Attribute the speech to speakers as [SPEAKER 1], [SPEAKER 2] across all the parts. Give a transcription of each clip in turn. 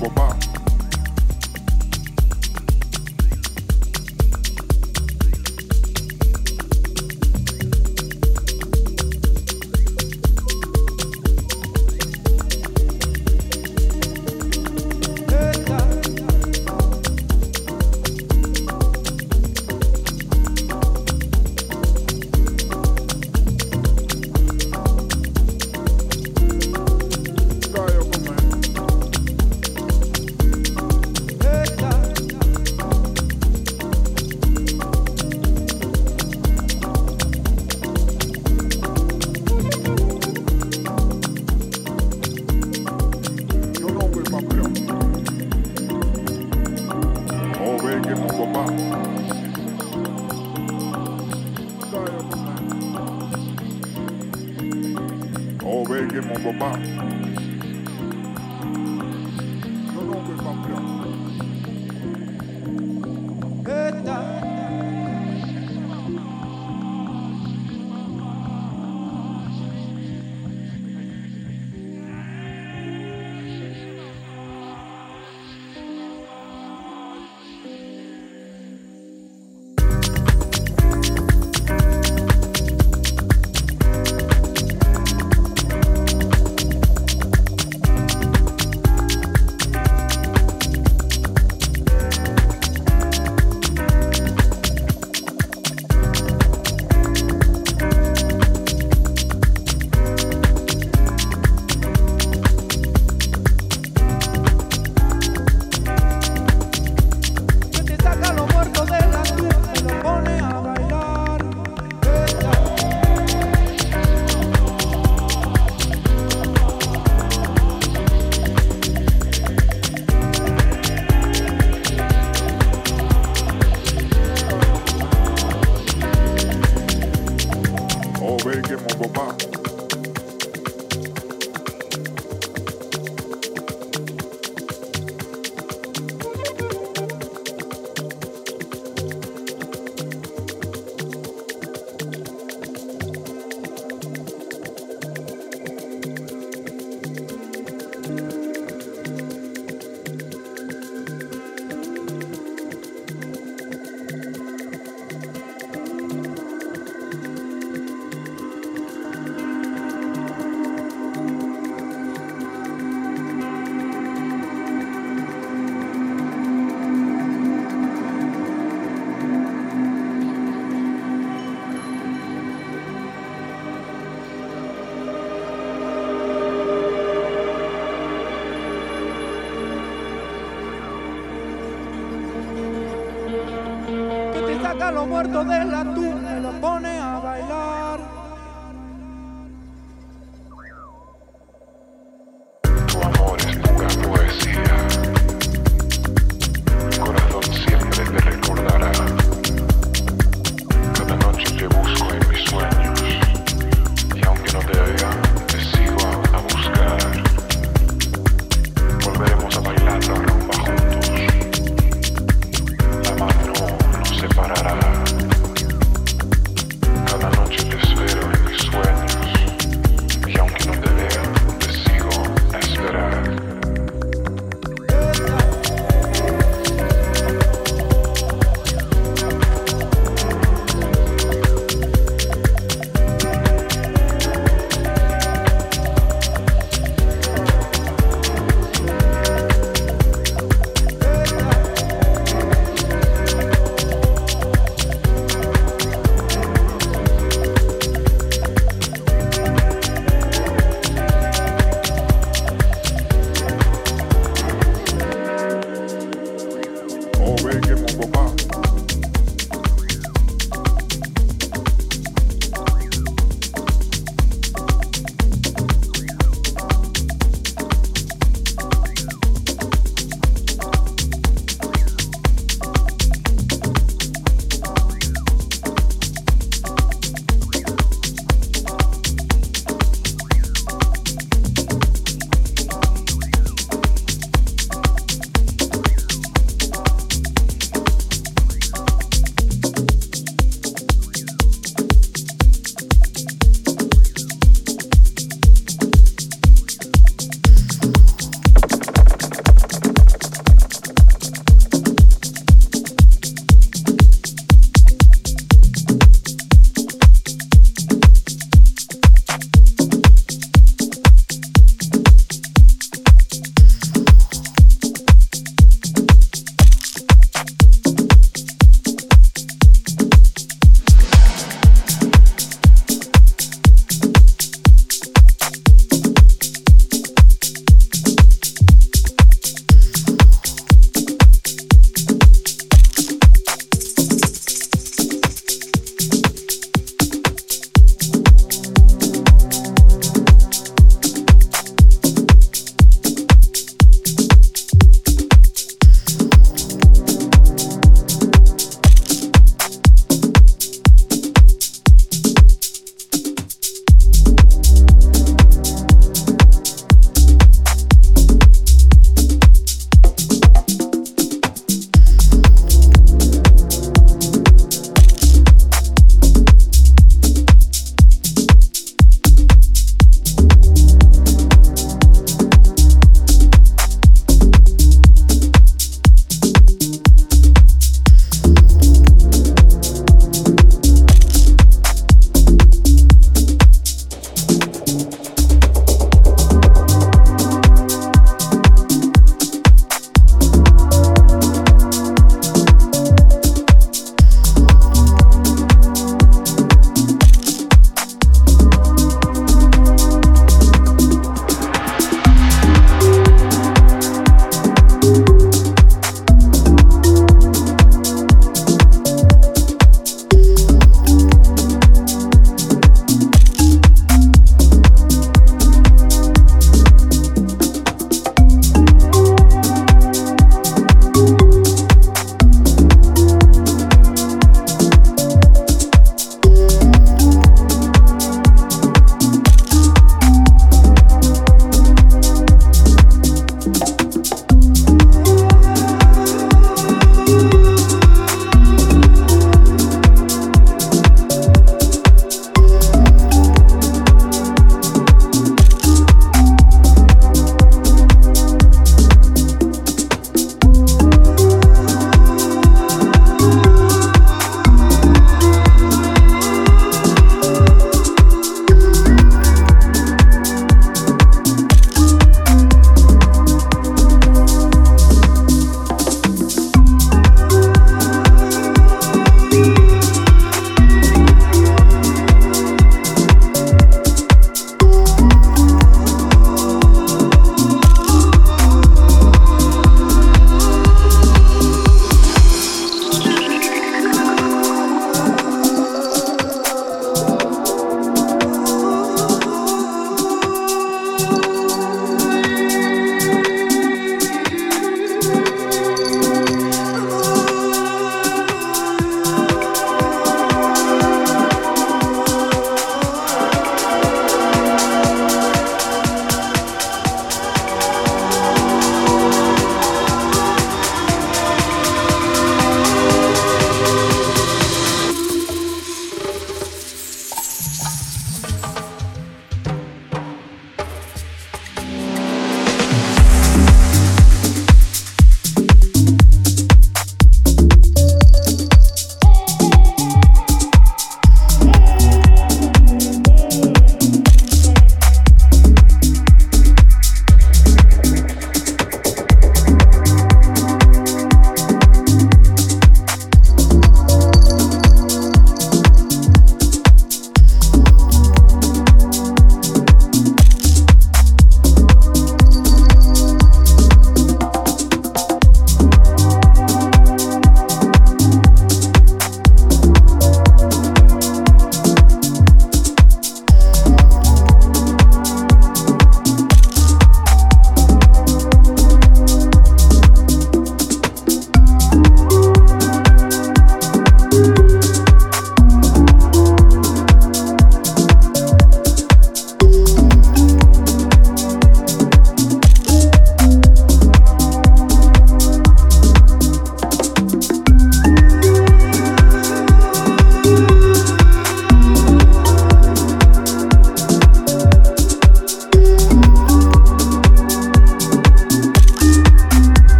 [SPEAKER 1] los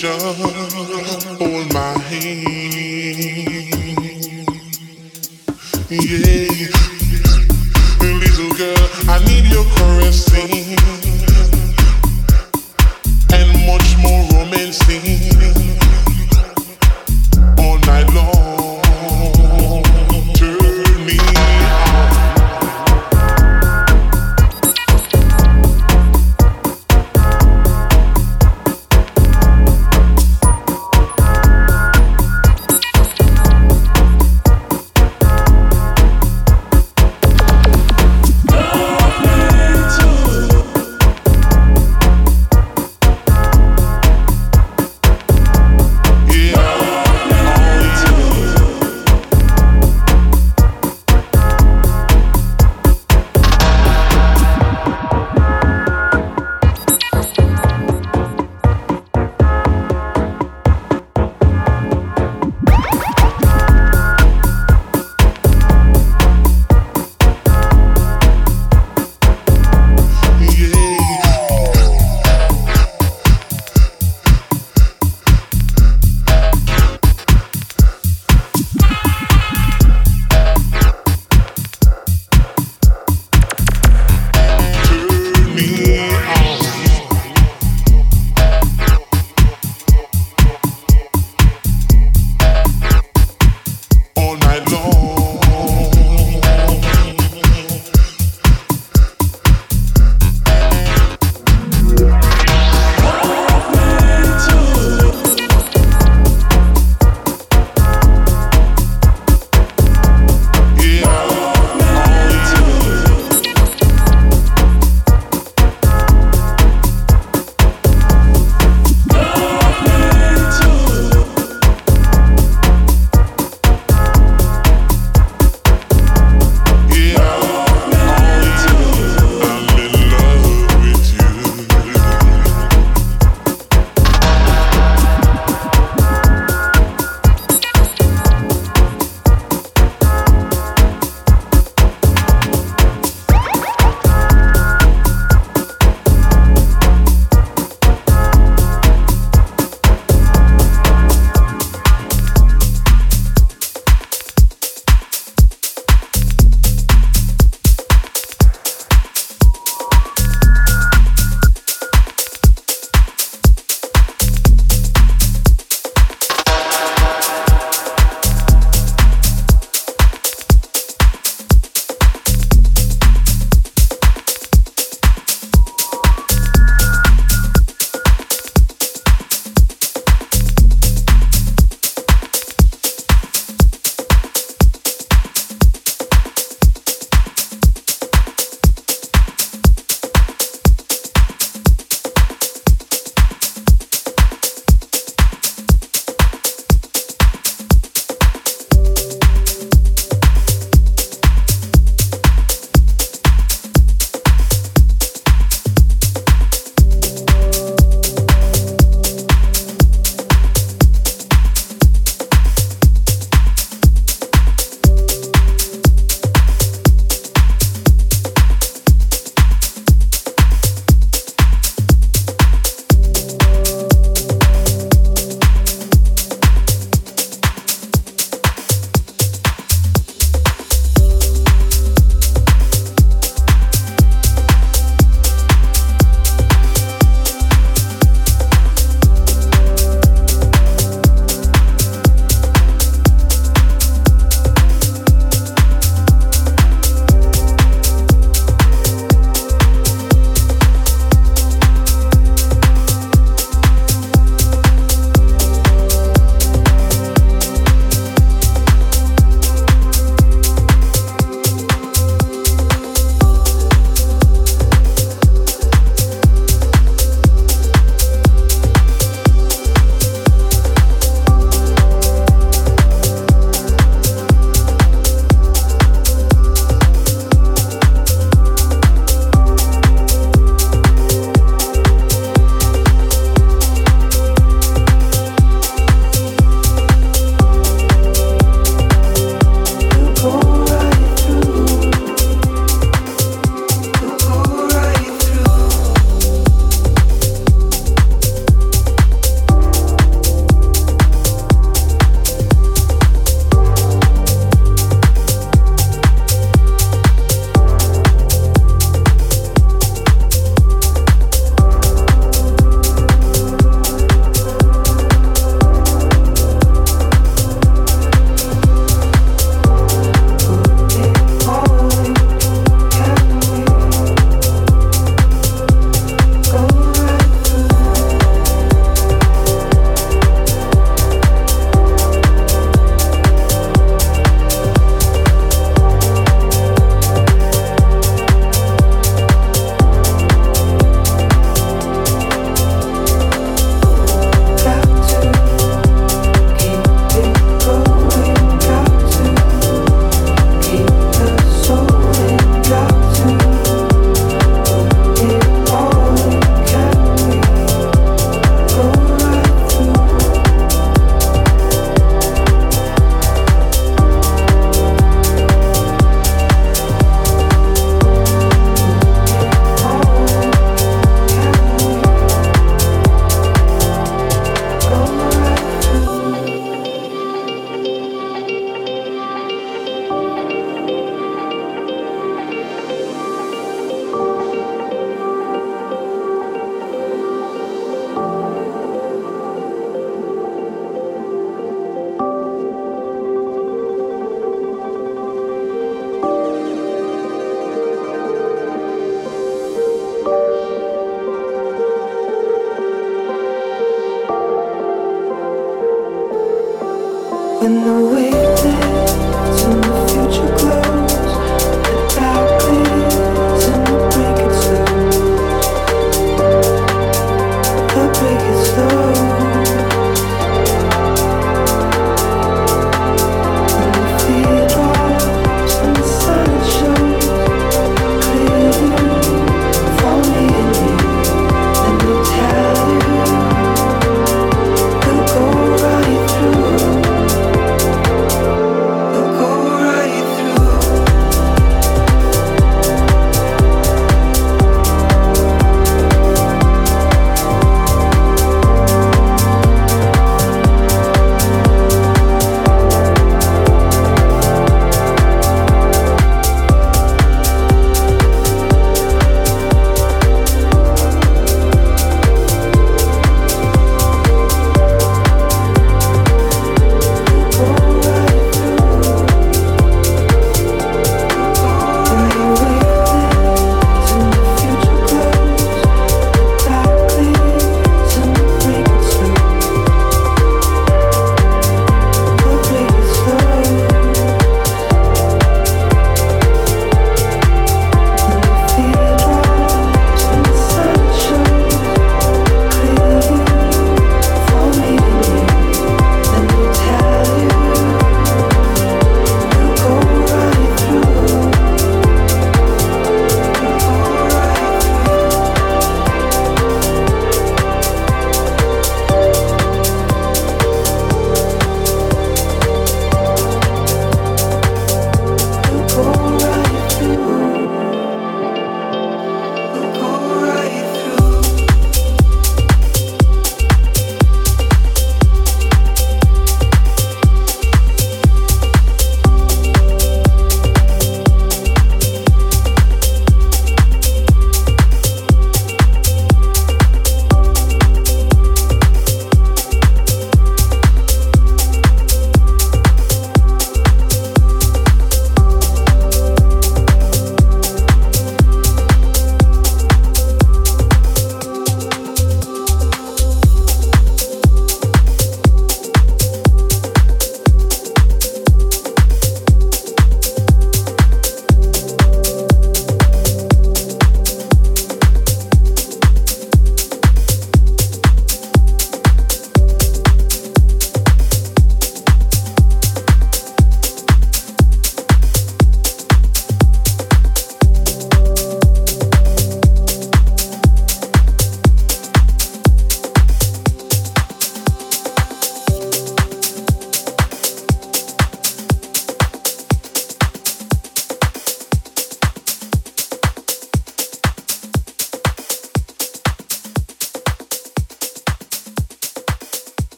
[SPEAKER 2] show.